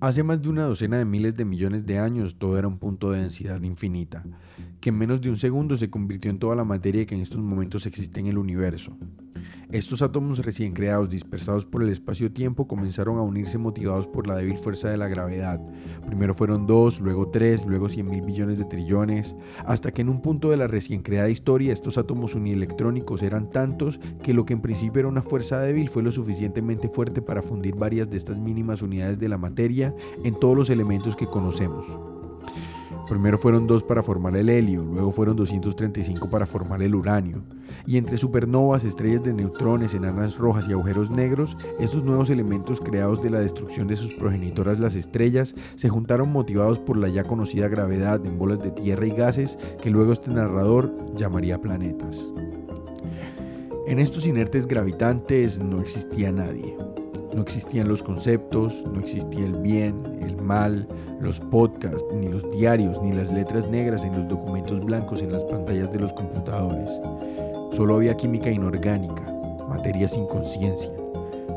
Hace más de una docena de miles de millones de años todo era un punto de densidad infinita, que en menos de un segundo se convirtió en toda la materia que en estos momentos existe en el universo. Estos átomos recién creados, dispersados por el espacio-tiempo, comenzaron a unirse motivados por la débil fuerza de la gravedad. Primero fueron dos, luego tres, luego cien mil billones de trillones, hasta que en un punto de la recién creada historia estos átomos unielectrónicos eran tantos que lo que en principio era una fuerza débil fue lo suficientemente fuerte para fundir varias de estas mínimas unidades de la materia en todos los elementos que conocemos. Primero fueron dos para formar el helio, luego fueron 235 para formar el uranio. Y entre supernovas, estrellas de neutrones, enanas rojas y agujeros negros, estos nuevos elementos creados de la destrucción de sus progenitoras las estrellas se juntaron motivados por la ya conocida gravedad en bolas de tierra y gases que luego este narrador llamaría planetas. En estos inertes gravitantes no existía nadie. No existían los conceptos, no existía el bien, el mal, los podcasts, ni los diarios, ni las letras negras en los documentos blancos en las pantallas de los computadores. Solo había química inorgánica, materia sin conciencia.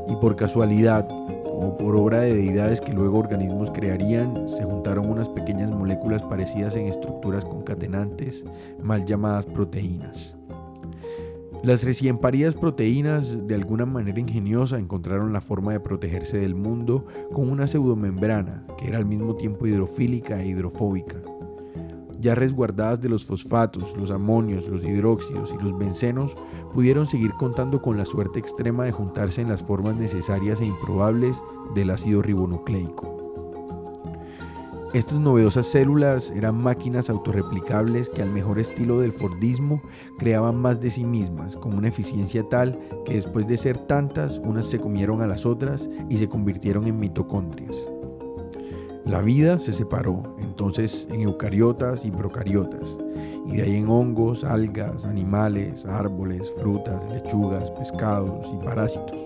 Y por casualidad, o por obra de deidades que luego organismos crearían, se juntaron unas pequeñas moléculas parecidas en estructuras concatenantes, mal llamadas proteínas. Las recién paridas proteínas, de alguna manera ingeniosa, encontraron la forma de protegerse del mundo con una pseudomembrana que era al mismo tiempo hidrofílica e hidrofóbica. Ya resguardadas de los fosfatos, los amonios, los hidróxidos y los bencenos, pudieron seguir contando con la suerte extrema de juntarse en las formas necesarias e improbables del ácido ribonucleico. Estas novedosas células eran máquinas autorreplicables que al mejor estilo del Fordismo creaban más de sí mismas, con una eficiencia tal que después de ser tantas, unas se comieron a las otras y se convirtieron en mitocondrias. La vida se separó entonces en eucariotas y procariotas, y de ahí en hongos, algas, animales, árboles, frutas, lechugas, pescados y parásitos.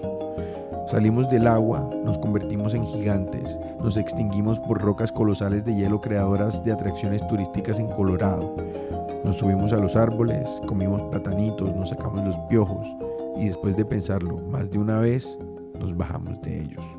Salimos del agua, nos convertimos en gigantes, nos extinguimos por rocas colosales de hielo creadoras de atracciones turísticas en Colorado. Nos subimos a los árboles, comimos platanitos, nos sacamos los piojos y después de pensarlo más de una vez, nos bajamos de ellos.